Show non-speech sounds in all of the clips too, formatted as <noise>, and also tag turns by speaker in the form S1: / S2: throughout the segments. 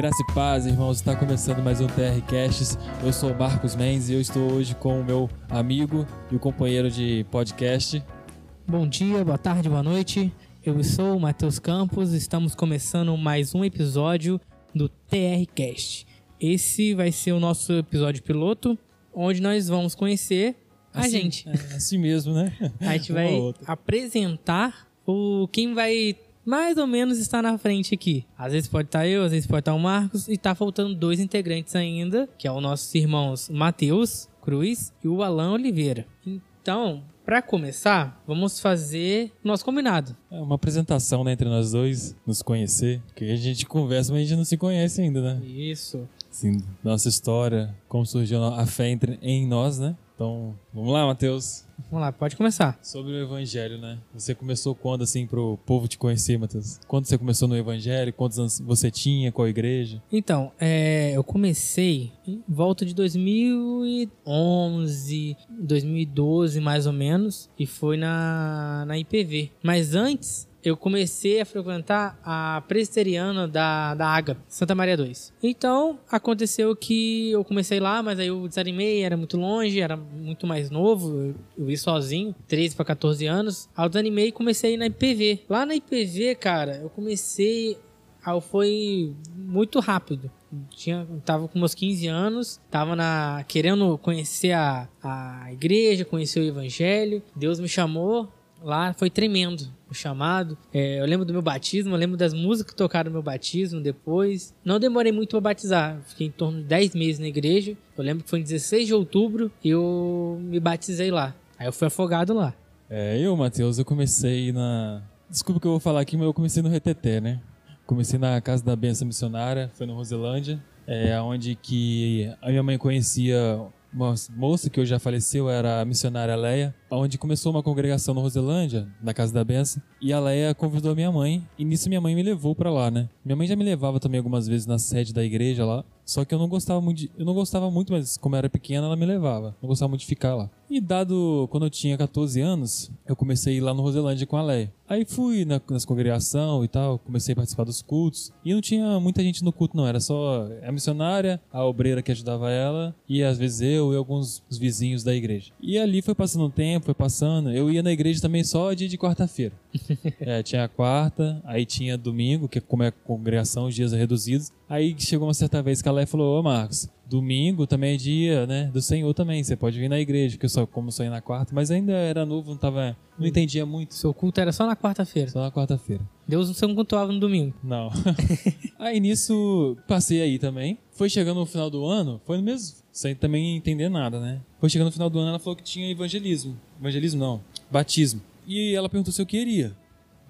S1: Graça e paz, irmãos. Está começando mais um TR Casts. Eu sou Marcos Mendes e eu estou hoje com o meu amigo e o companheiro de podcast.
S2: Bom dia, boa tarde, boa noite. Eu sou o Matheus Campos. Estamos começando mais um episódio do TR Cast. Esse vai ser o nosso episódio piloto, onde nós vamos conhecer a
S1: Assim-
S2: gente.
S1: É, assim mesmo, né?
S2: A gente vai apresentar o quem vai mais ou menos estar na frente aqui. Às vezes pode estar eu, às vezes pode estar o Marcos e tá faltando dois integrantes ainda, que é os nossos irmãos Matheus Cruz e o Alan Oliveira. Então, para começar, vamos fazer nosso combinado.
S1: É uma apresentação né, entre nós dois, nos conhecer. Porque a gente conversa, mas a gente não se conhece ainda, né?
S2: Isso.
S1: Assim, nossa história, como surgiu a fé entre, em nós, né? Então, vamos lá, Matheus.
S2: Vamos lá, pode começar.
S1: Sobre o evangelho, né? Você começou quando, assim, pro povo te conhecer, Matheus? Quando você começou no evangelho? Quantos anos você tinha? Qual igreja?
S2: Então, é, eu comecei em volta de 2011, 2012 mais ou menos, e foi na, na IPV. Mas antes, eu comecei a frequentar a presbiteriana da, da Água, Santa Maria 2. Então, aconteceu que eu comecei lá, mas aí eu desanimei, era muito longe, era muito mais novo, eu, ia sozinho, 13 para 14 anos. Aí eu desanimei e comecei na IPV. Lá na IPV, cara, eu comecei Aí foi muito rápido. Tinha, tava com meus 15 anos, tava na, querendo conhecer a, a igreja, conhecer o evangelho. Deus me chamou lá, foi tremendo o chamado. É, eu lembro do meu batismo, eu lembro das músicas que tocaram no meu batismo depois. Não demorei muito para batizar, fiquei em torno de 10 meses na igreja. Eu lembro que foi em 16 de outubro e eu me batizei lá. Aí eu fui afogado lá.
S1: É, eu, Matheus, eu comecei na. Desculpa que eu vou falar aqui, mas eu comecei no RTT, né? Comecei na Casa da Benção Missionária, foi no Roselândia, é, onde que a minha mãe conhecia uma moça que hoje já faleceu, era a missionária Leia, onde começou uma congregação no Roselândia, na Casa da Benção, e a Leia convidou a minha mãe, e nisso minha mãe me levou pra lá, né? Minha mãe já me levava também algumas vezes na sede da igreja lá, só que eu não gostava muito, de- eu não gostava muito, mas como eu era pequena, ela me levava. Não gostava muito de ficar lá. E dado quando eu tinha 14 anos, eu comecei a ir lá no Roselândia com a Leia. Aí fui na, nas congregação e tal, comecei a participar dos cultos. E não tinha muita gente no culto, não. Era só a missionária, a obreira que ajudava ela, e às vezes eu e alguns os vizinhos da igreja. E ali foi passando um tempo, foi passando. Eu ia na igreja também só dia de quarta-feira. <laughs> É, tinha a quarta, aí tinha domingo, que como é congregação, os dias reduzidos. Aí chegou uma certa vez que a Leia falou, ô Marcos, domingo também é dia, né, do Senhor também, você pode vir na igreja, que eu só, como só ia na quarta, mas ainda era novo, não tava, não entendia muito,
S2: Seu culto era só na quarta-feira.
S1: só na quarta-feira.
S2: Deus não se cultuava no domingo.
S1: Não. <laughs> aí nisso, passei aí também. Foi chegando no final do ano, foi no mesmo, sem também entender nada, né? Foi chegando no final do ano, ela falou que tinha evangelismo. Evangelismo não, batismo. E ela perguntou se eu queria.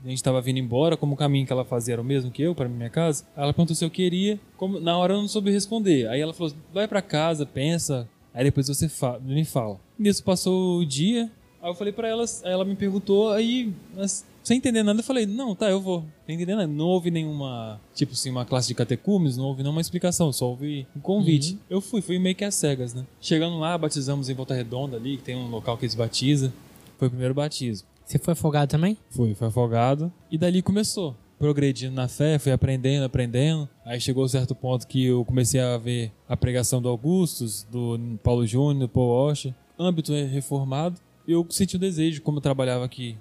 S1: A gente tava vindo embora, como o caminho que ela fazia era o mesmo que eu, para minha casa. Ela perguntou se eu queria. Como, na hora eu não soube responder. Aí ela falou: vai pra casa, pensa. Aí depois você fa me fala. Nisso passou o dia. Aí eu falei pra ela, aí ela me perguntou, aí, mas, sem entender nada, eu falei: não, tá, eu vou. Sem entender nada. Não houve nenhuma, tipo assim, uma classe de catecumes, não houve nenhuma explicação, só houve um convite. Eu fui, fui meio que às cegas, né? Chegando lá, batizamos em Volta Redonda ali, que tem um local que eles batizam. Foi o primeiro batismo.
S2: Você foi afogado também?
S1: Fui, foi afogado. E dali começou. Progredindo na fé, fui aprendendo, aprendendo. Aí chegou um certo ponto que eu comecei a ver a pregação do Augustus, do Paulo Júnior, do Paul Washer. Âmbito reformado. Eu senti o desejo, como eu trabalhava aqui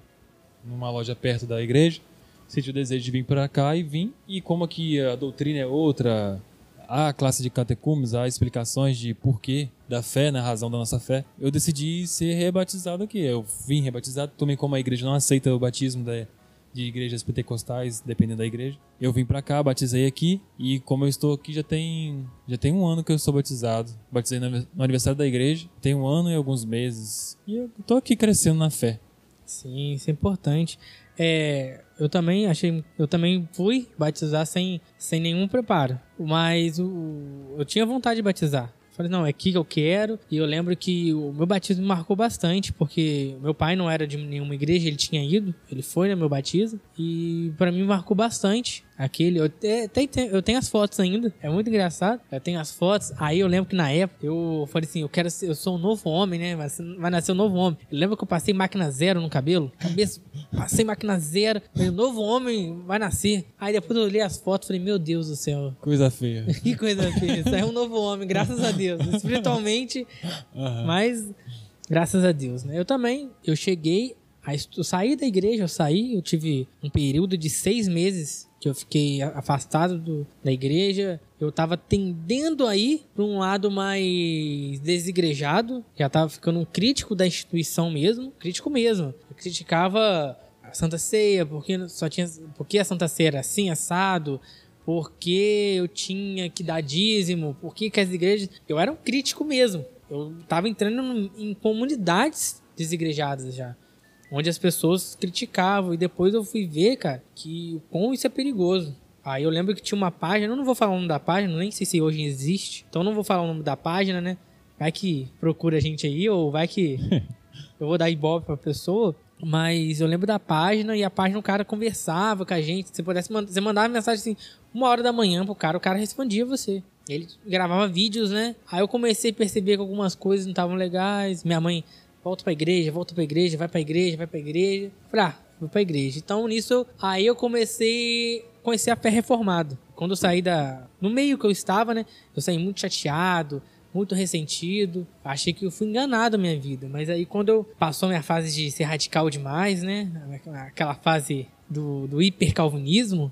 S1: numa loja perto da igreja, senti o desejo de vir para cá e vim. E como aqui a doutrina é outra, há classe de catecumes, há explicações de porquê da fé, na razão da nossa fé, eu decidi ser rebatizado aqui. Eu vim rebatizado, também como a igreja não aceita o batismo da, de igrejas pentecostais, dependendo da igreja. Eu vim pra cá, batizei aqui e como eu estou aqui já tem já tem um ano que eu sou batizado. Batizei no aniversário da igreja, tem um ano e alguns meses. E eu tô aqui crescendo na fé.
S2: Sim, isso é importante. É, eu também achei, eu também fui batizar sem, sem nenhum preparo, mas o, eu tinha vontade de batizar. Falei, não, é aqui que eu quero. E eu lembro que o meu batismo me marcou bastante, porque meu pai não era de nenhuma igreja, ele tinha ido, ele foi no meu batismo. E pra mim marcou bastante Aquele, eu, te- eu tenho as fotos ainda, é muito engraçado. Eu tenho as fotos, aí eu lembro que na época eu falei assim: eu quero ser, eu sou um novo homem, né? Mas vai nascer um novo homem. Eu lembro que eu passei máquina zero no cabelo, cabeça, passei máquina zero, falei, um novo homem vai nascer. Aí depois eu olhei as fotos e falei: meu Deus do céu,
S1: Coisa feia. <laughs>
S2: que coisa feia. Saiu um novo homem, graças a Deus. <laughs> Espiritualmente,
S1: Aham.
S2: mas graças a Deus, né? Eu também, eu cheguei, a estu- eu saí da igreja, eu saí, eu tive um período de seis meses que eu fiquei afastado do- da igreja. Eu tava tendendo aí para um lado mais desigrejado, já tava ficando um crítico da instituição mesmo, crítico mesmo. Eu criticava a Santa Ceia, porque só tinha, porque a Santa Ceia era assim, assado, porque eu tinha que dar dízimo, porque que as igrejas. Eu era um crítico mesmo. Eu tava entrando em comunidades desigrejadas já. Onde as pessoas criticavam. E depois eu fui ver, cara, que o quão isso é perigoso. Aí eu lembro que tinha uma página, eu não vou falar o nome da página, nem sei se hoje existe. Então eu não vou falar o nome da página, né? Vai que procura a gente aí, ou vai que <laughs> eu vou dar ibope pra pessoa. Mas eu lembro da página e a página o cara conversava com a gente. Se você pudesse mandar, você mandava mensagem assim, uma hora da manhã pro cara, o cara respondia você. Ele gravava vídeos, né? Aí eu comecei a perceber que algumas coisas não estavam legais. Minha mãe, volta pra igreja, volta pra igreja, vai pra igreja, vai pra igreja. Falei, ah, vou pra igreja. Então nisso, aí eu comecei a conhecer a fé reformada. Quando eu saí da. No meio que eu estava, né? Eu saí muito chateado, muito ressentido. Achei que eu fui enganado na minha vida. Mas aí quando eu passou a minha fase de ser radical demais, né? Aquela fase do, do hipercalvinismo,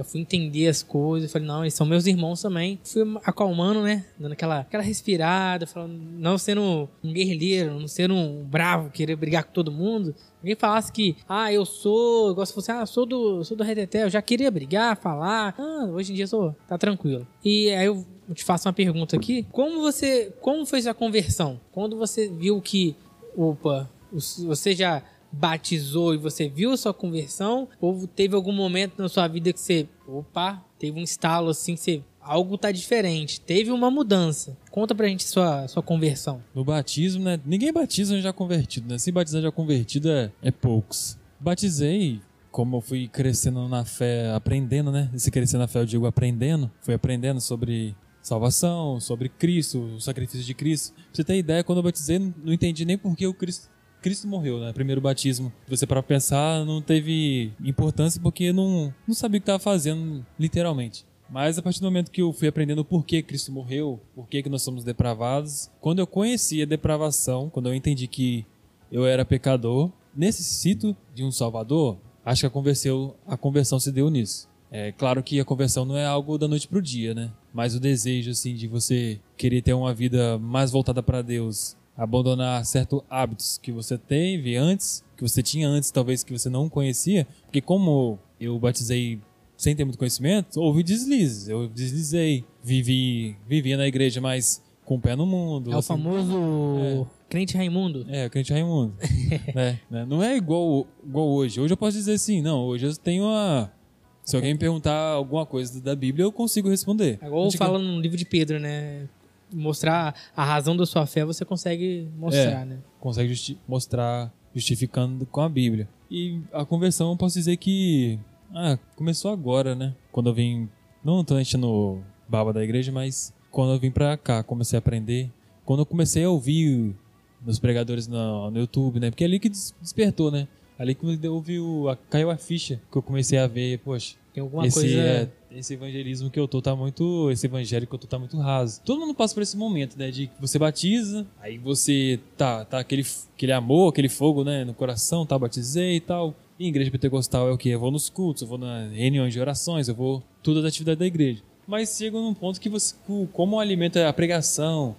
S2: eu fui entender as coisas, falei, não, eles são meus irmãos também. Fui acalmando, né? Dando aquela, aquela respirada, falando, não sendo um guerrilheiro, não sendo um bravo, querer brigar com todo mundo. Alguém falasse que, ah, eu sou, igual se fosse, ah, sou do, sou do Reteté, eu já queria brigar, falar. Ah, hoje em dia sou, tá tranquilo. E aí eu te faço uma pergunta aqui. Como você, como foi sua conversão? Quando você viu que, opa, você já batizou e você viu a sua conversão? Ou teve algum momento na sua vida que você, opa, teve um estalo assim, que você, algo tá diferente, teve uma mudança. Conta pra gente sua, sua conversão.
S1: No batismo, né? Ninguém batiza já convertido, né? Se batizar já convertido é, é poucos. Batizei, como eu fui crescendo na fé, aprendendo, né? Esse crescer na fé eu digo aprendendo. Fui aprendendo sobre salvação, sobre Cristo, o sacrifício de Cristo. Pra você ter ideia, quando eu batizei, não entendi nem por que o Cristo, Cristo morreu, né? Primeiro batismo. Você para pensar, não teve importância porque não, não sabia o que estava fazendo, literalmente. Mas a partir do momento que eu fui aprendendo por que Cristo morreu, por que, que nós somos depravados, quando eu conheci a depravação, quando eu entendi que eu era pecador, necessito de um Salvador, acho que a conversão, a conversão se deu nisso. É claro que a conversão não é algo da noite pro dia, né? Mas o desejo assim de você querer ter uma vida mais voltada para Deus, abandonar certos hábitos que você teve antes, que você tinha antes, talvez que você não conhecia, porque como eu batizei sem ter muito conhecimento, houve deslizes. Eu deslizei, vivi, vivia na igreja, mas com o pé no mundo.
S2: É o
S1: assim,
S2: famoso crente Raimundo.
S1: é, o crente Raimundo. <laughs> né, né? Não é igual, igual hoje. Hoje eu posso dizer assim, não, hoje eu tenho uma. Se alguém me perguntar alguma coisa da Bíblia, eu consigo responder.
S2: É igual
S1: Antiga-
S2: fala no livro de Pedro, né? Mostrar a razão da sua fé, você consegue mostrar,
S1: É.
S2: né?
S1: consegue justi- mostrar justificando com a Bíblia. E a conversão eu posso dizer que ah, começou agora, né? Quando eu vim, não tô enchendo baba da igreja, mas quando eu vim pra cá, comecei a aprender. Quando eu comecei a ouvir nos pregadores no, no YouTube, né? Porque é ali que des- despertou, né? Ali que eu ouvi o, a- caiu a ficha que eu comecei a ver, poxa,
S2: Tem alguma
S1: esse,
S2: coisa.
S1: é, esse evangelismo que eu tô tá muito. Esse evangelho que eu tô tá muito raso. Todo mundo passa por esse momento, né? De que você batiza, aí você tá, tá aquele, aquele amor, aquele fogo, né? No coração, tá, batizei e tal. E igreja pentecostal é o que? Eu vou nos cultos, eu vou nas reuniões de orações, eu vou tudo da atividade da igreja. Mas chega num ponto que você, como o alimento é a pregação,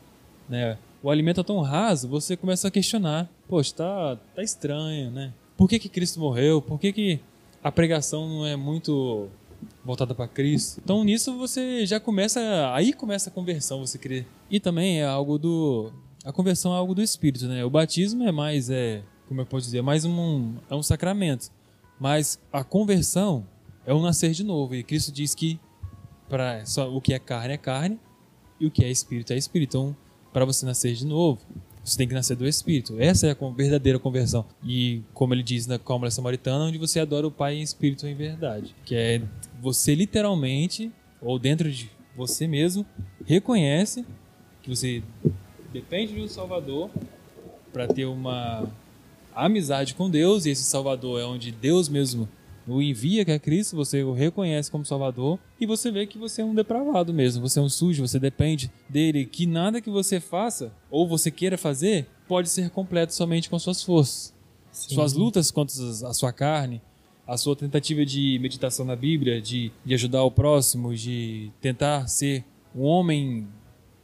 S1: né? O alimento é tão raso, você começa a questionar. Poxa, tá, tá estranho, né? Por que, que Cristo morreu? Por que, que a pregação não é muito voltada para Cristo? Então nisso você já começa, aí começa a conversão, você crer. E também é algo do a conversão é algo do espírito, né? O batismo é mais é, como eu posso dizer, é mais um é um sacramento. Mas a conversão é um nascer de novo. E Cristo diz que para o que é carne é carne e o que é espírito é espírito. Então, para você nascer de novo, Você tem que nascer do Espírito. Essa é a verdadeira conversão. E como ele diz na Câmara Samaritana, onde você adora o Pai em Espírito e em verdade. Que é você literalmente, ou dentro de você mesmo, reconhece que você depende de um Salvador para ter uma amizade com Deus, e esse Salvador é onde Deus mesmo o envia, que é Cristo, você o reconhece como Salvador e você vê que você é um depravado mesmo, você é um sujo, você depende dele, que nada que você faça ou você queira fazer pode ser completo somente com suas forças. Sim. Suas lutas contra a sua carne, a sua tentativa de meditação na Bíblia, de, de ajudar o próximo, de tentar ser um homem,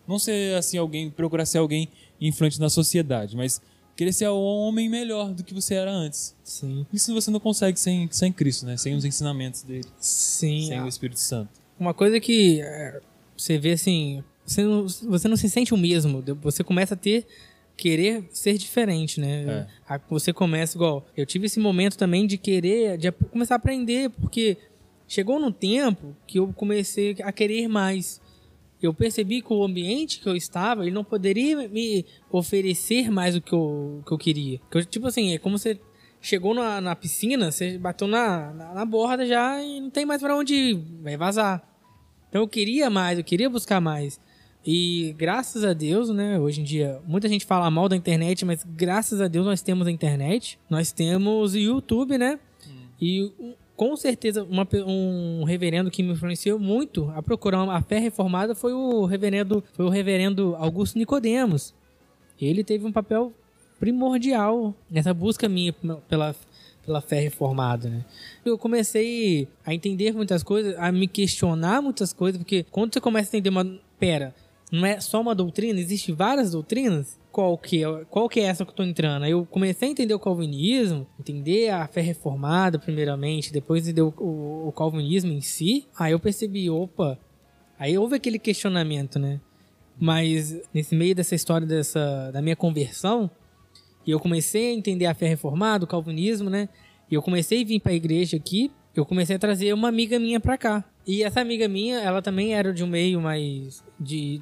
S1: não ser assim alguém, procurar ser alguém influente na sociedade, mas querer ser um homem melhor do que você era antes.
S2: Sim.
S1: Isso você não consegue sem, sem Cristo, né? Sem os ensinamentos dele.
S2: Sim.
S1: Sem o Espírito Santo.
S2: Uma coisa que é, você vê assim, você não, você não se sente o mesmo. Você começa a ter querer ser diferente, né? É. Você começa igual. Eu tive esse momento também de querer, de começar a aprender, porque chegou num tempo que eu comecei a querer mais eu percebi que o ambiente que eu estava, ele não poderia me oferecer mais o que eu, que eu queria. Que eu, tipo assim, é como você chegou na, na piscina, você bateu na, na, na borda já e não tem mais para onde ir, vai vazar. Então eu queria mais, eu queria buscar mais. E graças a Deus, né, hoje em dia, muita gente fala mal da internet, mas graças a Deus nós temos a internet, nós temos o YouTube, né? Hum. E com certeza, uma, um reverendo que me influenciou muito a procurar uma fé reformada foi o reverendo, foi o reverendo Augusto Nicodemos. Ele teve um papel primordial nessa busca minha pela, pela fé reformada, né? Eu comecei a entender muitas coisas, a me questionar muitas coisas, porque quando você começa a entender uma... Pera, não é só uma doutrina, existem várias doutrinas. Qual que, é, qual que é essa que eu tô entrando? Aí eu comecei a entender o calvinismo, entender a fé reformada primeiramente, depois entender o, o, o calvinismo em si. Aí eu percebi, opa, aí houve aquele questionamento, né? Mas nesse meio dessa história dessa da minha conversão, e eu comecei a entender a fé reformada, o calvinismo, né? E eu comecei a vir para a igreja aqui, eu comecei a trazer uma amiga minha para cá. E essa amiga minha, ela também era de um meio mais de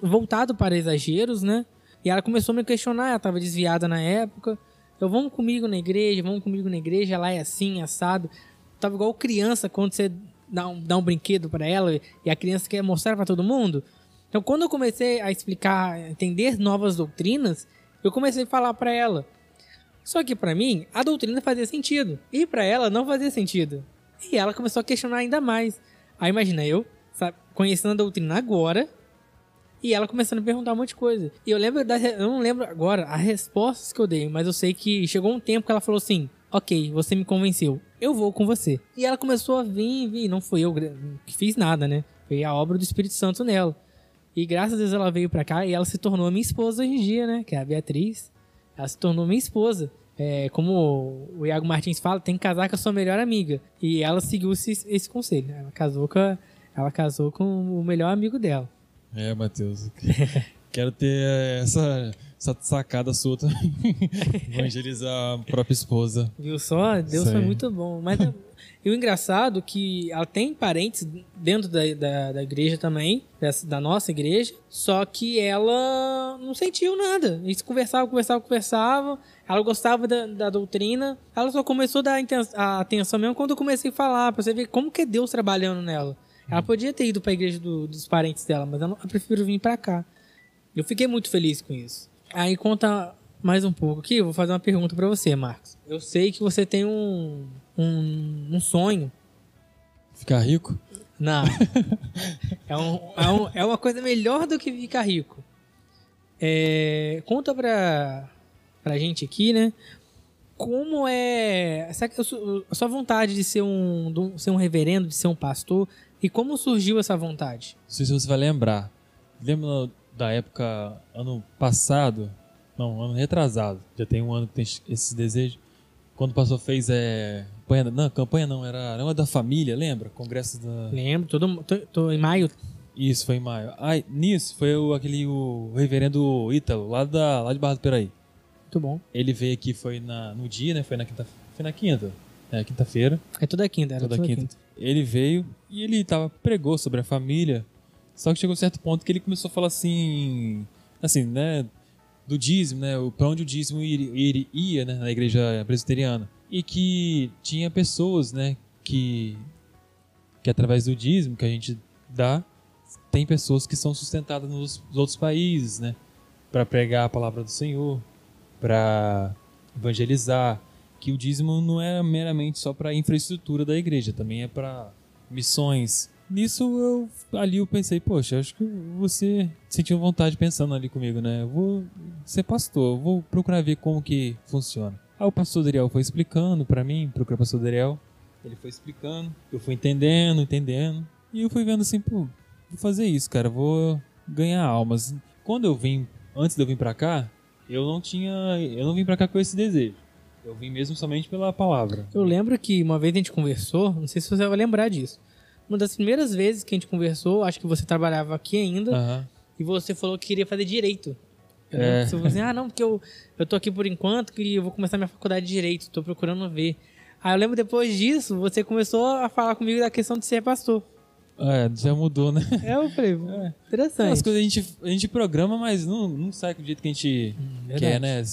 S2: voltado para exageros, né? E ela começou a me questionar, ela estava desviada na época. Eu, vamos comigo na igreja, vamos comigo na igreja, lá é assim, assado. tava igual criança quando você dá um, dá um brinquedo para ela e a criança quer mostrar para todo mundo. Então, quando eu comecei a explicar, a entender novas doutrinas, eu comecei a falar para ela. Só que para mim, a doutrina fazia sentido. E para ela não fazia sentido. E ela começou a questionar ainda mais. Aí imagina eu, sabe, conhecendo a doutrina agora, e ela começando a perguntar um monte de coisa. E eu lembro da, eu não lembro agora as respostas que eu dei, mas eu sei que chegou um tempo que ela falou assim: "OK, você me convenceu. Eu vou com você". E ela começou a vir, vir, não fui eu que fiz nada, né? Foi a obra do Espírito Santo nela. E graças a Deus ela veio pra cá e ela se tornou minha esposa hoje em dia, né? Que é a Beatriz. Ela se tornou minha esposa. É, como o Iago Martins fala, tem que casar com a sua melhor amiga. E ela seguiu esse, esse conselho. Ela casou com ela casou com o melhor amigo dela.
S1: É, Matheus. <laughs> Quero ter essa, essa sacada sua também. <laughs> Evangelizar a própria esposa.
S2: Viu só? Deus foi muito bom. Mas e o engraçado é que ela tem parentes dentro da, da, da igreja também, dessa, da nossa igreja, só que ela não sentiu nada. Eles conversavam, conversavam, conversavam. Ela gostava da, da doutrina. Ela só começou a dar a atenção mesmo quando eu comecei a falar, pra você ver como que é Deus trabalhando nela. Ela podia ter ido para a igreja do, dos parentes dela, mas eu, eu prefiro vir para cá. Eu fiquei muito feliz com isso. Aí conta mais um pouco aqui, eu vou fazer uma pergunta para você, Marcos. Eu sei que você tem um, um, um sonho.
S1: Ficar rico?
S2: Não. <laughs> é, um, é, um, é, uma coisa melhor do que ficar rico. É, conta pra, pra gente aqui, né? Como é essa, a sua vontade de ser um, de ser um reverendo, de ser um pastor, e como surgiu essa vontade?
S1: Não sei se você vai lembrar. Lembra da época, ano passado? Não, ano retrasado. Já tem um ano que tem esses desejos. Quando o pastor fez é, campanha, não, campanha não, era, era uma da família, lembra? Congresso da.
S2: Lembro, todo, tô, tô em maio.
S1: Isso, foi em maio. Ai, nisso foi o, aquele o reverendo Ítalo, lá, da, lá de Barra do Peraí.
S2: Muito bom.
S1: Ele veio aqui, foi na, no dia, né? Foi na quinta, foi na quinta. É, quinta-feira.
S2: É toda quinta, era
S1: toda, toda quinta. quinta. Ele veio e ele tava, pregou sobre a família. Só que chegou a um certo ponto que ele começou a falar assim. Assim, né? do dízimo, né? Para onde o dízimo ir, ia, né? Na igreja presbiteriana. E que tinha pessoas, né? Que, que através do dízimo que a gente dá, tem pessoas que são sustentadas nos outros países, né? Para pregar a palavra do Senhor, para evangelizar. Que o dízimo não é meramente só para infraestrutura da igreja, também é para missões, Nisso eu ali eu pensei, poxa, acho que você sentiu vontade pensando ali comigo, né? Eu vou ser pastor, vou procurar ver como que funciona. Aí o pastor Dariel foi explicando para mim, procurei o pastor Dariel, ele foi explicando, eu fui entendendo, entendendo, e eu fui vendo assim, pô, vou fazer isso, cara, vou ganhar almas. Quando eu vim, antes de eu vir para cá, eu não tinha, eu não vim para cá com esse desejo. Eu vim mesmo somente pela palavra.
S2: Eu lembro que uma vez a gente conversou, não sei se você vai lembrar disso uma das primeiras vezes que a gente conversou, acho que você trabalhava aqui ainda, uhum. e você falou que queria fazer direito. É. Você falou assim, ah, não, porque eu, eu tô aqui por enquanto, que eu vou começar minha faculdade de direito, tô procurando ver. Aí eu lembro depois disso, você começou a falar comigo da questão de ser pastor.
S1: É, já mudou, né?
S2: É, eu falei, <laughs> é. interessante.
S1: As coisas a gente, a gente programa, mas não, não sai do jeito que a gente hum, quer, né?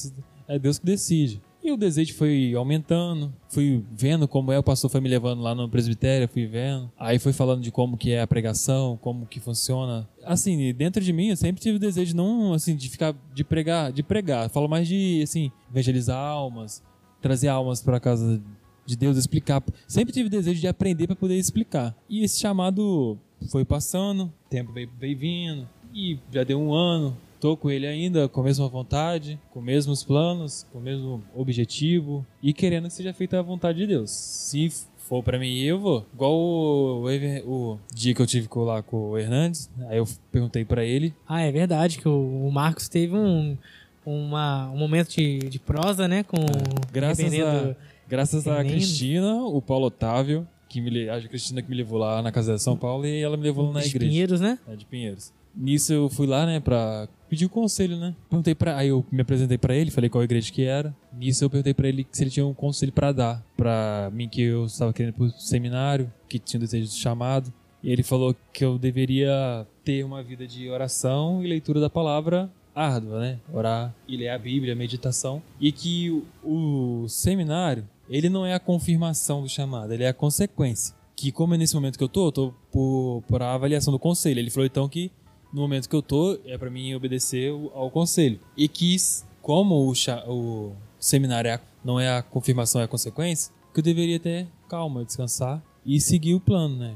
S1: É Deus que decide. E o desejo foi aumentando, fui vendo como é, o pastor foi me levando lá no presbitério, fui vendo. Aí foi falando de como que é a pregação, como que funciona. Assim, dentro de mim eu sempre tive o desejo não assim de ficar de pregar, de pregar, falo mais de assim, evangelizar almas, trazer almas para casa de Deus, explicar. Sempre tive o desejo de aprender para poder explicar. E esse chamado foi passando, o tempo veio, veio vindo, e já deu um ano, Tô com ele ainda com a mesma vontade, com os mesmos planos, com o mesmo objetivo e querendo que seja feita a vontade de Deus. Se for para mim, eu vou. Igual o, o, o, dia que eu tive lá com o Hernandes, aí eu perguntei para ele.
S2: Ah, é verdade que o, o Marcos teve um, uma, um momento de, de prosa, né, com é,
S1: graças a graças a Cristina, o Paulo Otávio, que me a Cristina que me levou lá na casa de São Paulo e ela me levou na
S2: de
S1: igreja.
S2: De Pinheiros, né?
S1: É, de Pinheiros. Nisso eu fui lá, né, pra pedir um conselho, né? Perguntei para, aí eu me apresentei para ele, falei qual igreja que era. Nisso eu perguntei para ele se ele tinha um conselho para dar para mim que eu estava querendo ir pro seminário, que tinha um desejo de chamado. E ele falou que eu deveria ter uma vida de oração e leitura da palavra árdua, né? Orar e ler a Bíblia, meditação. E que o, o seminário, ele não é a confirmação do chamado, ele é a consequência. Que como é nesse momento que eu tô, eu tô por, por a avaliação do conselho. Ele falou então que no momento que eu tô, é para mim obedecer ao conselho. E que, como o, o seminário é não é a confirmação, é a consequência, que eu deveria ter calma, descansar e seguir o plano, né?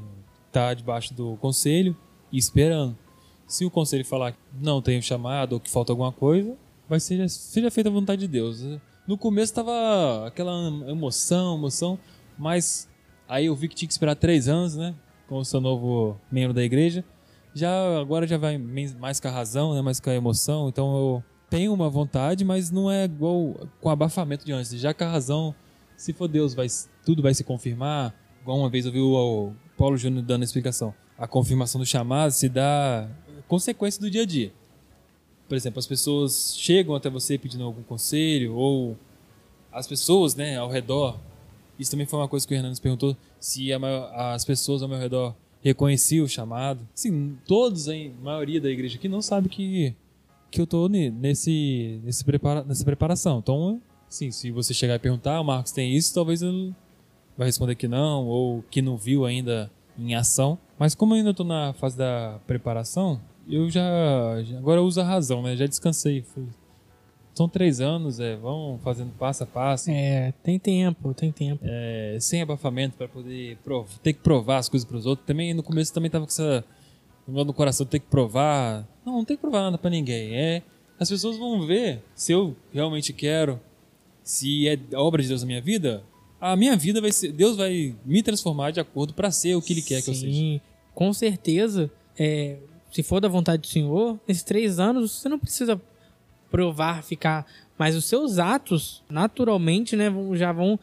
S1: Tá debaixo do conselho e esperando. Se o conselho falar que não tenho chamado ou que falta alguma coisa, vai ser seja feita a vontade de Deus. No começo tava aquela emoção, emoção, mas aí eu vi que tinha que esperar três anos, né? Como sou novo membro da igreja já agora já vai mais com a razão, né? Mais com a emoção. Então eu tenho uma vontade, mas não é igual com abafamento de antes. Já com a razão, se for Deus, vai, tudo vai se confirmar. Igual uma vez eu vi o Paulo Júnior dando a explicação. A confirmação do chamado se dá consequência do dia a dia. Por exemplo, as pessoas chegam até você pedindo algum conselho, ou as pessoas né, ao redor. Isso também foi uma coisa que o Hernandes perguntou: se as pessoas ao meu redor reconheci o chamado. Sim, todos, a maioria da igreja aqui não sabe que, que eu tô nesse, nesse prepara, nessa preparação. Então, sim, se você chegar e perguntar, ah, Marcos tem isso, talvez ele vai responder que não, ou que não viu ainda em ação. Mas como eu ainda estou na fase da preparação, eu já, agora eu uso a razão, né? Já descansei, são três anos, é, vão fazendo passo a passo.
S2: É, tem tempo, tem tempo.
S1: É, sem abafamento para poder ter que provar as coisas para os outros. Também no começo também tava com essa no coração ter que provar. Não, não tem que provar nada para ninguém. É, as pessoas vão ver se eu realmente quero, se é obra de Deus na minha vida. A minha vida vai ser, Deus vai me transformar de acordo para ser o que Ele quer Sim, que eu seja. Sim,
S2: com certeza. É, se for da vontade do Senhor, nesses três anos você não precisa provar, ficar. Mas os seus atos, naturalmente, né, já vão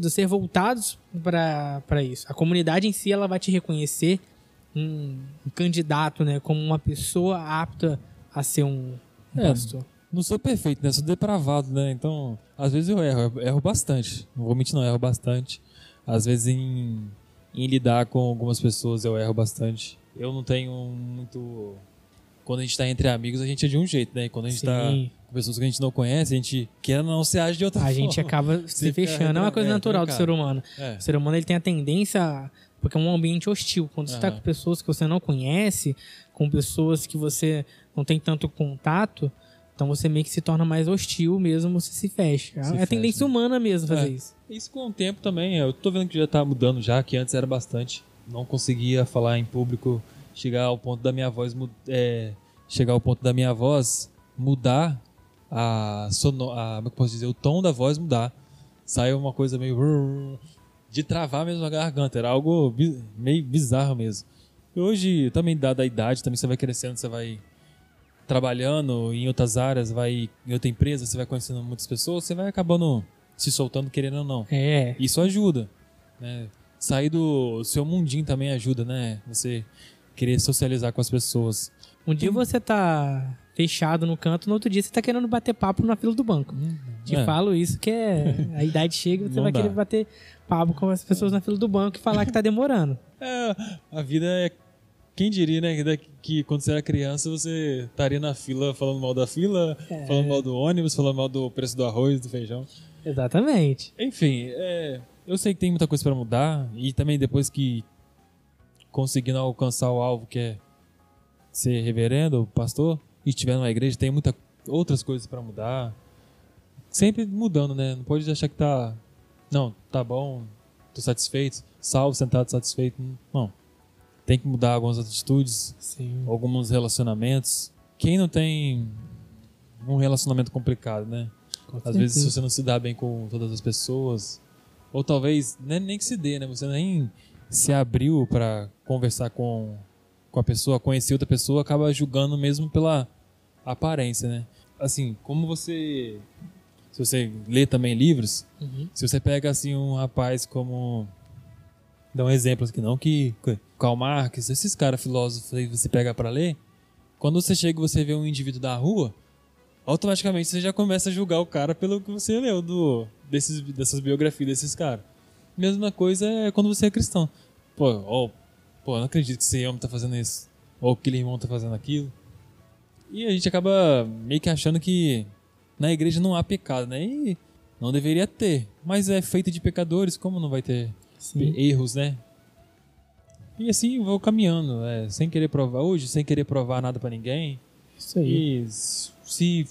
S2: ser voltados para isso. A comunidade em si ela vai te reconhecer um, um candidato, né, como uma pessoa apta a ser um, um é, pastor.
S1: Não sou perfeito, né? Sou depravado, né? Então, às vezes eu erro, eu erro bastante. Não vou mentir, não, erro bastante. Às vezes em, em lidar com algumas pessoas eu erro bastante. Eu não tenho muito quando a gente tá entre amigos, a gente é de um jeito, né? Quando a gente tá Sim. tá com pessoas que a gente não conhece, a gente quer não se age de outra
S2: A
S1: forma.
S2: gente acaba <laughs> se
S1: fica
S2: fechando. É uma coisa
S1: é,
S2: natural do
S1: trancado.
S2: ser humano.
S1: É.
S2: O ser humano ele tem a tendência. a- Porque é um ambiente hostil. Quando você está com pessoas que você não conhece, com pessoas que você não tem tanto contato, então você meio que se torna mais hostil mesmo, você se fecha.
S1: Se
S2: é a tendência
S1: fecha.
S2: humana mesmo fazer
S1: É.
S2: isso.
S1: Isso com o tempo também, eu tô vendo que já tá mudando já, que antes era bastante. Não conseguia falar em público, chegar ao ponto da minha voz, é, chegar ao ponto da minha voz mudar a sono, a, como é eu posso dizer, o tom da voz mudar. Saiu uma coisa meio de travar mesmo a garganta, era algo bi- meio bizarro mesmo. E hoje, também dada a idade, também você vai crescendo, você vai trabalhando em outras áreas, vai em outra empresa, você vai conhecendo muitas pessoas, você vai acabando se soltando querendo ou não.
S2: É.
S1: Isso ajuda, né? Sair do seu mundinho também ajuda, né? Você querer socializar com as pessoas.
S2: Um dia você tá fechado no canto, no outro dia você tá querendo bater papo na fila do banco. Te
S1: É.
S2: falo isso que é. A idade chega, você
S1: Não
S2: vai
S1: dá.
S2: querer bater papo com as pessoas na fila do banco e falar que tá demorando. <laughs>
S1: É, a vida é. Quem diria, né? que- Que quando você era criança você estaria na fila falando mal da fila,
S2: É.
S1: falando mal do ônibus, falando mal do preço do arroz, do feijão.
S2: Exatamente.
S1: Enfim, é, eu sei que tem muita coisa para mudar e também depois que conseguindo alcançar o alvo que é ser reverendo, pastor, e estiver numa igreja, tem muitas outras coisas para mudar. Sempre mudando, né? Não pode achar que tá. Não, tá bom, tô satisfeito, salvo, sentado, satisfeito. Não. Tem que mudar algumas atitudes,
S2: Sim.
S1: alguns relacionamentos. Quem não tem um relacionamento complicado, né? Às vezes se você não se dá bem com todas as pessoas, ou talvez nem, nem que se dê, né? Você nem se abriu para conversar com, com a pessoa, conhecer outra pessoa, acaba julgando mesmo pela aparência, né? Assim, como você se você lê também livros,
S2: Uhum.
S1: se você pega assim um rapaz como dá um exemplo aqui não que Karl Marx, esses caras filósofos aí você pega para ler, quando você chega e você vê um indivíduo da rua, automaticamente você já começa a julgar o cara pelo que você leu do desses dessas biografias desses caras. Mesma coisa é quando você é cristão. Pô, pô, não acredito que esse homem tá fazendo isso. Ou aquele irmão tá fazendo aquilo. E a gente acaba meio que achando que na igreja não há pecado, né? E não deveria ter. Mas é feito de pecadores, como não vai ter
S2: Sim.
S1: erros, né? E assim vou caminhando, é, sem querer provar hoje, sem querer provar nada pra ninguém.
S2: Isso aí.
S1: E se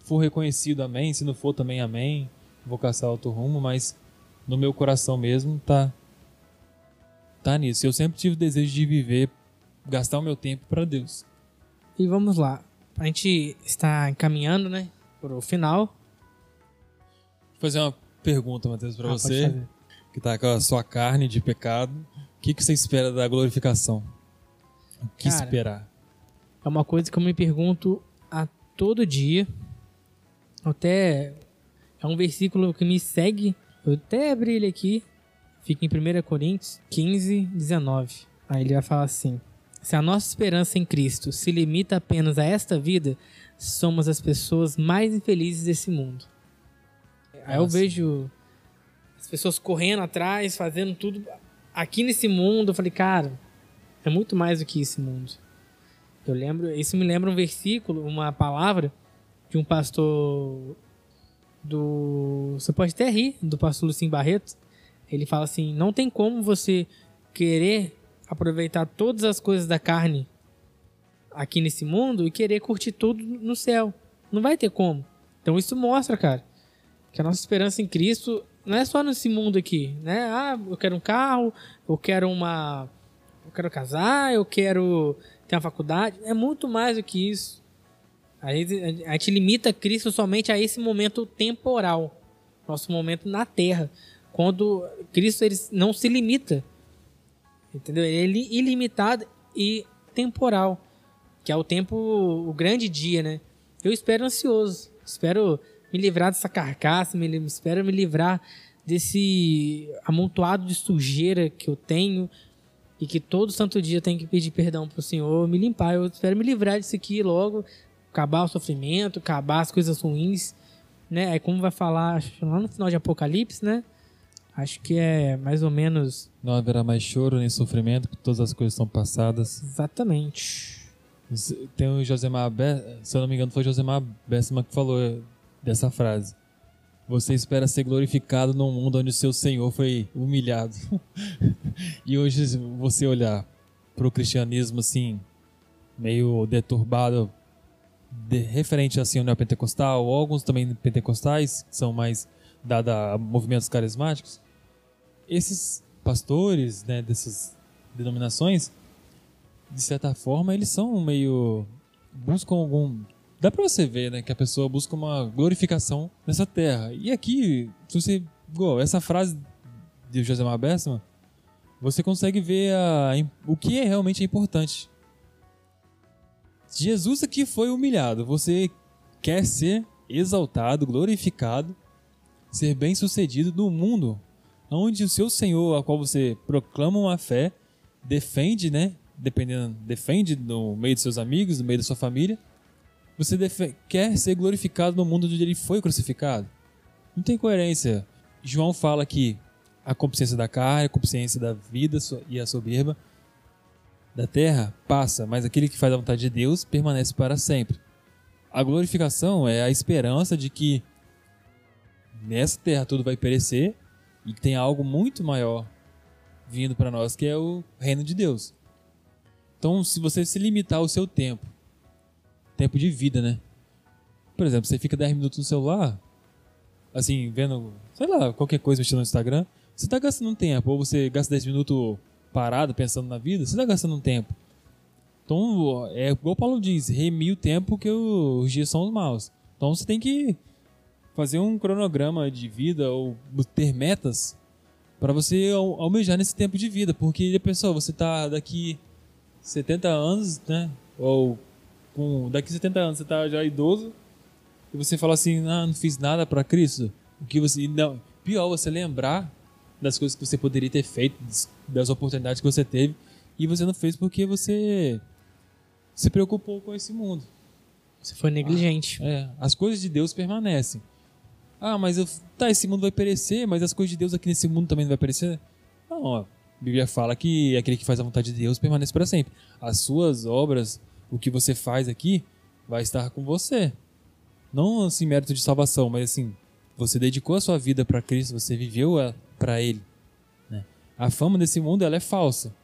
S1: for reconhecido, amém. Se não for, também amém. Vou caçar outro rumo, mas no meu coração mesmo tá tá nisso. Eu sempre tive o desejo de viver, gastar o meu tempo pra Deus.
S2: E vamos lá. A gente está encaminhando, né? Pro final.
S1: Vou fazer uma pergunta, Matheus, pra
S2: Ah,
S1: você, que tá com a sua carne de pecado. O que, que você espera da glorificação? O que
S2: Cara,
S1: esperar?
S2: É uma coisa que eu me pergunto a todo dia. Até é um versículo que me segue. Eu até abri ele aqui. Fica em 1 Coríntios 15, 19. Aí ele vai falar assim: Se a nossa esperança em Cristo se limita apenas a esta vida, somos as pessoas mais infelizes desse mundo. Aí eu
S1: Nossa.
S2: vejo as pessoas correndo atrás, fazendo tudo aqui nesse mundo. Eu falei, cara, é muito mais do que esse mundo. Eu lembro, isso me lembra um versículo, uma palavra de um pastor do, você pode até rir, do pastor Lucim Barreto. Ele fala assim: "Não tem como você querer aproveitar todas as coisas da carne aqui nesse mundo e querer curtir tudo no céu. Não vai ter como. Então isso mostra, cara, que a nossa esperança em Cristo não é só nesse mundo aqui, né? Ah, eu quero um carro, eu quero uma eu quero casar, eu quero ter uma faculdade. É muito mais do que isso. A gente, a gente limita Cristo somente a esse momento temporal, nosso momento na Terra. Quando Cristo ele não se limita, entendeu? Ele é ilimitado e temporal, que é o tempo, o grande dia, né? Eu espero ansioso, espero me livrar dessa carcaça, me, espero me livrar desse amontoado de sujeira que eu tenho e que todo santo dia eu tenho que pedir perdão pro Senhor, me limpar. Eu espero me livrar disso aqui logo, acabar o sofrimento, acabar as coisas ruins, né? Aí como vai falar lá no final de Apocalipse, né? Acho que é mais ou menos
S1: Não haverá mais choro nem sofrimento, porque todas as coisas estão passadas.
S2: exatamente.
S1: Tem o Josemar, Be se eu não me engano, foi Josemar Bessima que falou dessa frase. Você espera ser glorificado num mundo onde o seu Senhor foi humilhado. <laughs> e hoje você olhar para o cristianismo assim, meio deturbado, de, referente assim ao neopentecostal, ou alguns também pentecostais, que são mais dados a movimentos carismáticos, esses pastores né, dessas denominações, de certa forma, eles são meio. buscam algum. Dá pra você ver, né, que a pessoa busca uma glorificação nessa terra. E aqui, se você. Igual, essa frase de José Bessman, você consegue ver a, o que é realmente importante. Jesus aqui foi humilhado. Você quer ser exaltado, glorificado, ser bem sucedido no mundo onde o seu Senhor, a qual você proclama uma fé, defende, né? Dependendo, defende no meio de seus amigos, no meio da sua família. Você quer ser glorificado no mundo onde ele foi crucificado. Não tem coerência. João fala que a consciência da carne, a consciência da vida e a soberba da terra passa, mas aquele que faz a vontade de Deus permanece para sempre. A glorificação é a esperança de que nessa terra tudo vai perecer e tem algo muito maior vindo para nós, que é o reino de Deus. Então, se você se limitar ao seu tempo, tempo de vida, né? Por exemplo, você fica 10 minutos no celular, assim, vendo, sei lá, qualquer coisa mexendo no Instagram, você está gastando um tempo, ou você gasta 10 minutos parado pensando na vida, você está gastando um tempo. Então, é igual o Paulo diz, remir o tempo que os dias são os maus. Então, você tem que fazer um cronograma de vida ou ter metas para você almejar nesse tempo de vida, porque pessoa, você tá daqui 70 anos, né? Ou com daqui 70 anos você tá já idoso e você fala assim: "Ah, não fiz nada para Cristo". O que você não, pior você lembrar das coisas que você poderia ter feito, das oportunidades que você teve e você não fez porque você se preocupou com esse mundo.
S2: Você foi negligente.
S1: Ah, é, as coisas de Deus permanecem. Ah, mas eu, tá, esse mundo vai perecer, mas as coisas de Deus aqui nesse mundo também não vai perecer? Não, a Bíblia fala que aquele que faz a vontade de Deus permanece para sempre. As suas obras, o que você faz aqui, vai estar com você. Não assim mérito de salvação, mas assim, você dedicou a sua vida para Cristo, você viveu para Ele. Né? A fama desse mundo ela é falsa.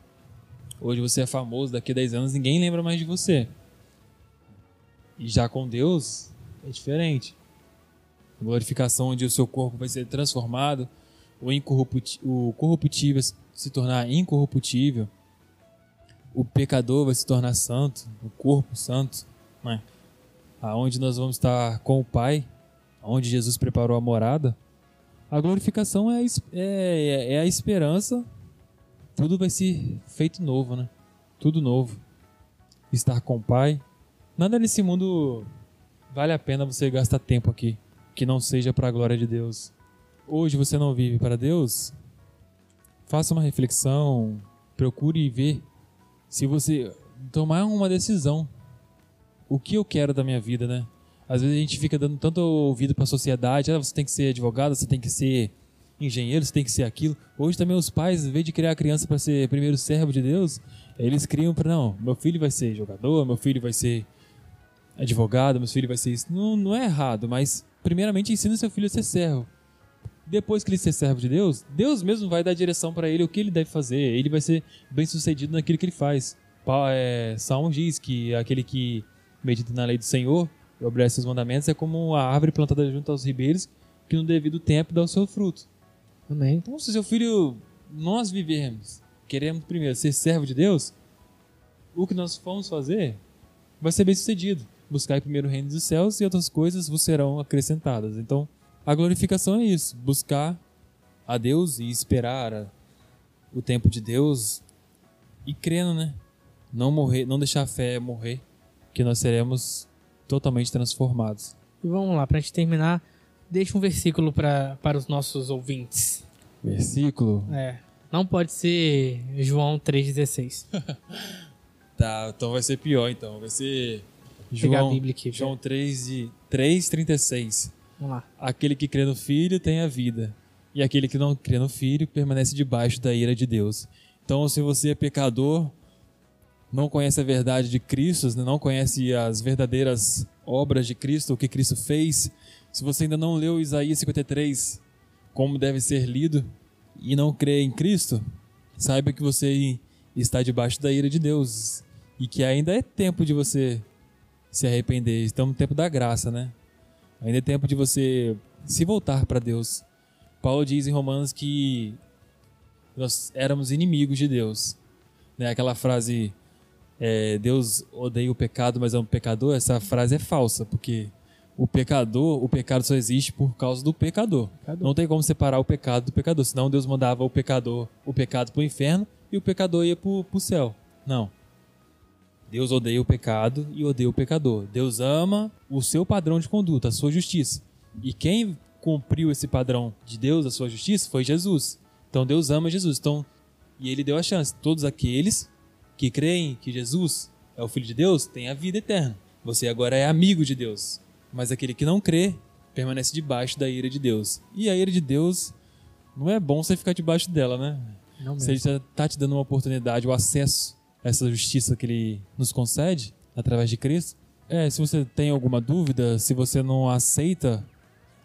S1: Hoje você é famoso, daqui a 10 anos ninguém lembra mais de você. E já com Deus é diferente glorificação onde o seu corpo vai ser transformado, o, o corruptível se tornar incorruptível, o pecador vai se tornar santo, o corpo santo, né? aonde nós vamos estar com o Pai, onde Jesus preparou a morada. A glorificação é, é, é a esperança, tudo vai ser feito novo, né? Tudo novo. Estar com o Pai. Nada nesse mundo vale a pena você gastar tempo aqui que não seja para a glória de Deus. Hoje você não vive para Deus? Faça uma reflexão, procure ver se você tomar uma decisão. O que eu quero da minha vida, né? Às vezes a gente fica dando tanto ouvido para a sociedade, ah, você tem que ser advogado, você tem que ser engenheiro, você tem que ser aquilo. Hoje também os pais, em vez de criar a criança para ser primeiro servo de Deus, eles criam para não, meu filho vai ser jogador, meu filho vai ser advogado, meu filho vai ser isso. Não, não é errado, mas primeiramente ensina seu filho a ser servo. Depois que ele ser servo de Deus, Deus mesmo vai dar direção para ele o que ele deve fazer. Ele vai ser bem sucedido naquilo que ele faz. É, Salmo diz que aquele que medita na lei do Senhor e obedece seus mandamentos é como a árvore plantada junto aos ribeiros que no devido tempo dá o seu fruto.
S2: Amém.
S1: Então, se seu filho, nós vivermos, queremos primeiro ser servo de Deus, o que nós formos fazer vai ser bem sucedido. Buscar primeiro o reino dos céus e outras coisas vos serão acrescentadas. Então, a glorificação é isso: buscar a Deus e esperar o tempo de Deus e crendo, né? Não morrer, não deixar a fé morrer, que nós seremos totalmente transformados.
S2: E vamos lá, para a gente terminar, deixa um versículo pra, para os nossos ouvintes.
S1: Versículo?
S2: É. Não pode ser João 3,16. <laughs>
S1: tá, então vai ser pior, então. Vai ser João, a Bíblia aqui, João 3, e 3, 36.
S2: Vamos lá.
S1: Aquele que crê no Filho tem a vida, e aquele que não crê no Filho permanece debaixo da ira de Deus. Então, se você é pecador, não conhece a verdade de Cristo, né, não conhece as verdadeiras obras de Cristo, o que Cristo fez, se você ainda não leu Isaías 53, como deve ser lido, e não crê em Cristo, saiba que você está debaixo da ira de Deus e que ainda é tempo de você se arrepender. Estamos no tempo da graça, né? Ainda é tempo de você se voltar para Deus. Paulo diz em Romanos que nós éramos inimigos de Deus. Né? Aquela frase, é, Deus odeia o pecado, mas é um pecador, essa frase é falsa, porque o pecador, o pecado só existe por causa do pecador. pecador. Não tem como separar o pecado do pecador, senão Deus mandava o pecador, o pecado para o inferno e o pecador ia para o céu. Não. Deus odeia o pecado e odeia o pecador. Deus ama o seu padrão de conduta, a sua justiça. E quem cumpriu esse padrão de Deus, a sua justiça, foi Jesus. Então Deus ama Jesus. Então, e ele deu a chance. Todos aqueles que creem que Jesus é o Filho de Deus têm a vida eterna. Você agora é amigo de Deus. Mas aquele que não crê permanece debaixo da ira de Deus. E a ira de Deus não é bom você ficar debaixo dela, né? Não mesmo. Se ele está te dando uma oportunidade, o acesso essa justiça que ele nos concede através de Cristo. É, se você tem alguma dúvida, se você não aceita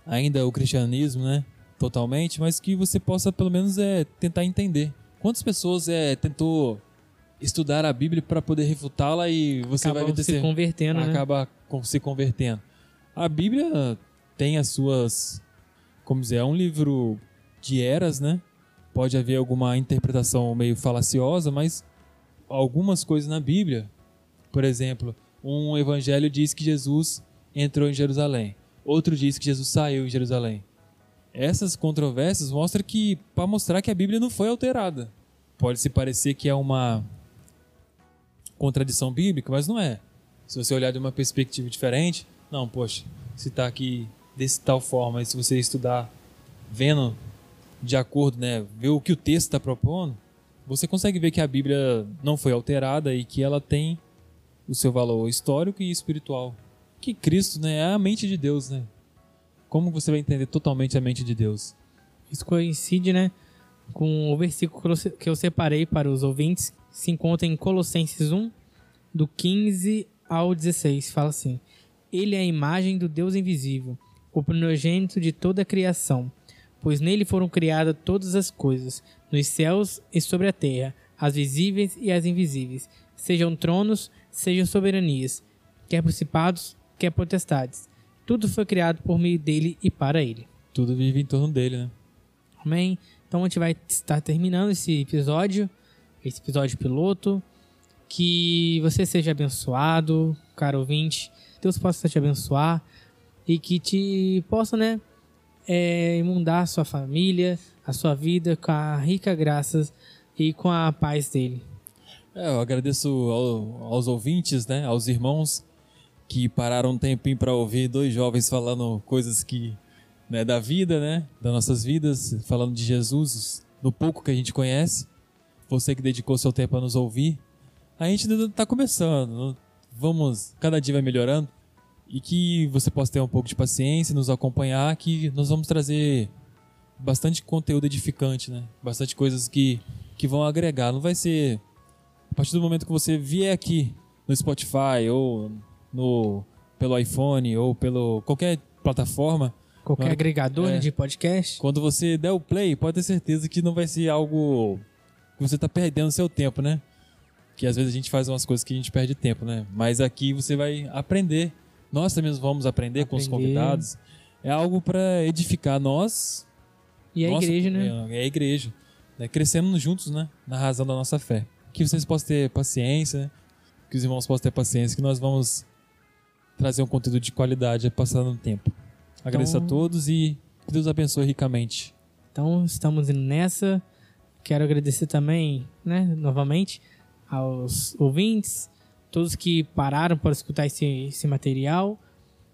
S1: ainda o cristianismo, né, totalmente, mas que você possa pelo menos é tentar entender. Quantas pessoas é tentou estudar a Bíblia para poder refutá-la e você
S2: acaba
S1: vai ver
S2: se convertendo,
S1: acaba
S2: né?
S1: se convertendo. A Bíblia tem as suas. Como dizer, é um livro de eras, né? Pode haver alguma interpretação meio falaciosa, mas algumas coisas na Bíblia, por exemplo, um evangelho diz que Jesus entrou em Jerusalém, outro diz que Jesus saiu em Jerusalém. Essas controvérsias mostram que, para mostrar que a Bíblia não foi alterada. Pode se parecer que é uma contradição bíblica, mas não é. Se você olhar de uma perspectiva diferente, não, poxa, se está aqui desse tal forma, e se você estudar vendo de acordo, né, ver o que o texto está propondo, você consegue ver que a Bíblia não foi alterada e que ela tem o seu valor histórico e espiritual. Que Cristo, né, é a mente de Deus, né? Como você vai entender totalmente a mente de Deus?
S2: Isso coincide, né, com o versículo que eu separei para os ouvintes, se encontra em Colossenses 1, do 15 ao 16. Fala assim: ele é a imagem do Deus invisível, o primogênito de toda a criação, pois nele foram criadas todas as coisas, nos céus e sobre a terra, as visíveis e as invisíveis, sejam tronos, sejam soberanias, quer principados, quer potestades. Tudo foi criado por meio dele e para ele.
S1: Tudo vive em torno dele, né?
S2: Amém. Então a gente vai estar terminando esse episódio, esse episódio piloto. Que você seja abençoado, caro ouvinte. Deus possa te abençoar e que te possa, né, é, imundar a sua família, a sua vida com a rica graça e com a paz dele.
S1: É, eu agradeço ao, aos ouvintes, né, aos irmãos que pararam um tempinho para ouvir dois jovens falando coisas que né, da vida, né, das nossas vidas, falando de Jesus, no pouco que a gente conhece. Você que dedicou seu tempo a nos ouvir. A gente ainda está começando, vamos, cada dia vai melhorando e que você possa ter um pouco de paciência, nos acompanhar, que nós vamos trazer bastante conteúdo edificante, né? Bastante coisas que, que vão agregar. Não vai ser a partir do momento que você vier aqui no Spotify ou no pelo iPhone ou pelo qualquer plataforma,
S2: qualquer agregador é, de podcast.
S1: Quando você der o play, pode ter certeza que não vai ser algo que você está perdendo seu tempo, né? Que às vezes a gente faz umas coisas que a gente perde tempo, né? Mas aqui você vai aprender nós também vamos aprender, aprender. com os convidados. É algo para edificar nós.
S2: E a nossa, igreja, né?
S1: É, é a igreja. Né? Crescendo juntos, né? Na razão da nossa fé. Que vocês possam ter paciência, né? que os irmãos possam ter paciência, que nós vamos trazer um conteúdo de qualidade passando o tempo. Agradeço então, a todos e que Deus abençoe ricamente.
S2: Então, estamos nessa. Quero agradecer também, né, novamente, aos ouvintes, todos que pararam para escutar esse, esse material.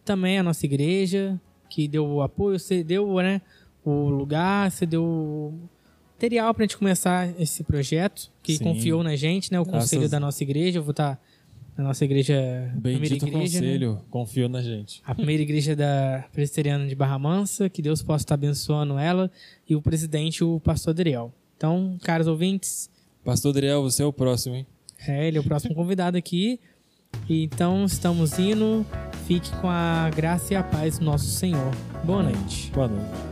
S2: Também a nossa igreja, que deu o apoio, você deu né, o lugar, você deu o material para a gente começar esse projeto, que Sim. confiou na gente, né? O Graças... conselho da nossa igreja. Eu vou estar tá na nossa igreja,
S1: Bendito
S2: igreja.
S1: Né? conselho, né? confiou na gente.
S2: A primeira igreja da Presbiteriana de Barra Mansa, que Deus possa estar abençoando ela, e o presidente, o pastor Adriel. Então, caros ouvintes.
S1: Pastor Adriel, você é o próximo, hein?
S2: É, ele é o próximo convidado aqui. Então estamos indo. Fique com a graça e a paz do nosso Senhor. Boa noite.
S1: Boa noite.